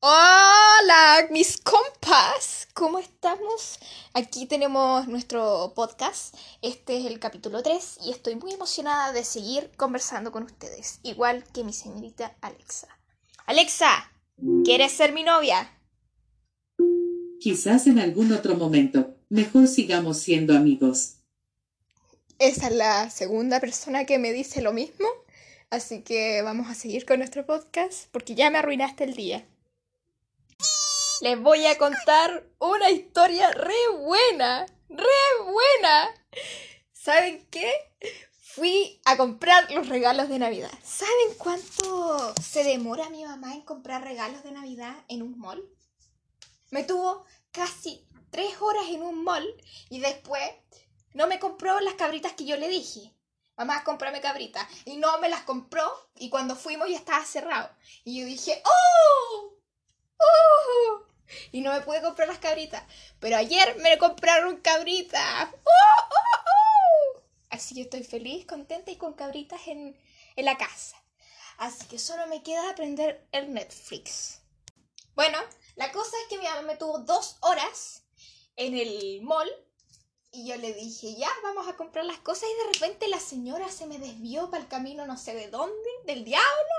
Hola, mis compas, ¿cómo estamos? Aquí tenemos nuestro podcast. Este es el capítulo 3 y estoy muy emocionada de seguir conversando con ustedes, igual que mi señorita Alexa. Alexa, ¿quieres ser mi novia? Quizás en algún otro momento. Mejor sigamos siendo amigos. Esa es la segunda persona que me dice lo mismo, así que vamos a seguir con nuestro podcast porque ya me arruinaste el día. Les voy a contar una historia re buena, re buena. ¿Saben qué? Fui a comprar los regalos de Navidad. ¿Saben cuánto se demora mi mamá en comprar regalos de Navidad en un mall? Me tuvo casi tres horas en un mall y después no me compró las cabritas que yo le dije. Mamá, cómprame cabritas. Y no me las compró y cuando fuimos ya estaba cerrado. Y yo dije, ¡Oh! Y no me pude comprar las cabritas. Pero ayer me compraron cabritas. ¡Oh! ¡Oh! ¡Oh! Así que estoy feliz, contenta y con cabritas en, en la casa. Así que solo me queda aprender el Netflix. Bueno, la cosa es que mi mamá me tuvo dos horas en el mall y yo le dije, ya, vamos a comprar las cosas y de repente la señora se me desvió para el camino no sé de dónde, del diablo,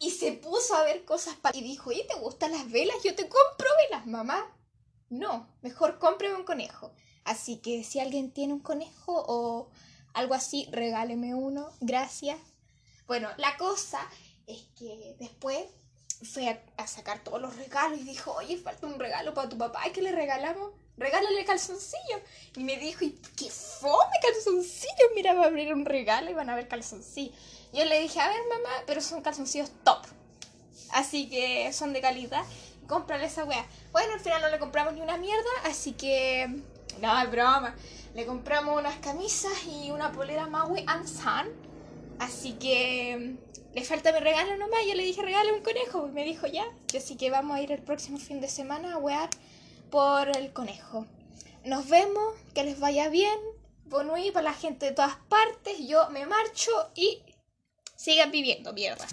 y se puso a ver cosas pa- y dijo, oye, ¿te gustan las velas? Yo te compro velas, mamá. No, mejor cómpreme un conejo. Así que si alguien tiene un conejo o algo así, regáleme uno, gracias. Bueno, la cosa es que después fue a, a sacar todos los regalos y dijo, oye, falta un regalo para tu papá, ¿y qué le regalamos? Regálale calzoncillo. Y me dijo, ¿y qué fome calzoncillo? Mira, va a abrir un regalo y van a ver calzoncillo. Yo le dije, a ver, mamá, pero son calzoncillos top. Así que son de calidad. Cómprale esa wea. Bueno, al final no le compramos ni una mierda, así que. No, es broma. Le compramos unas camisas y una polera Maui and Sun. Así que. Le falta mi regalo nomás. Yo le dije, regálame un conejo. Y me dijo, ya. Así que vamos a ir el próximo fin de semana a wear por el conejo. Nos vemos, que les vaya bien. Bonui para la gente de todas partes. Yo me marcho y sigan viviendo, mierda.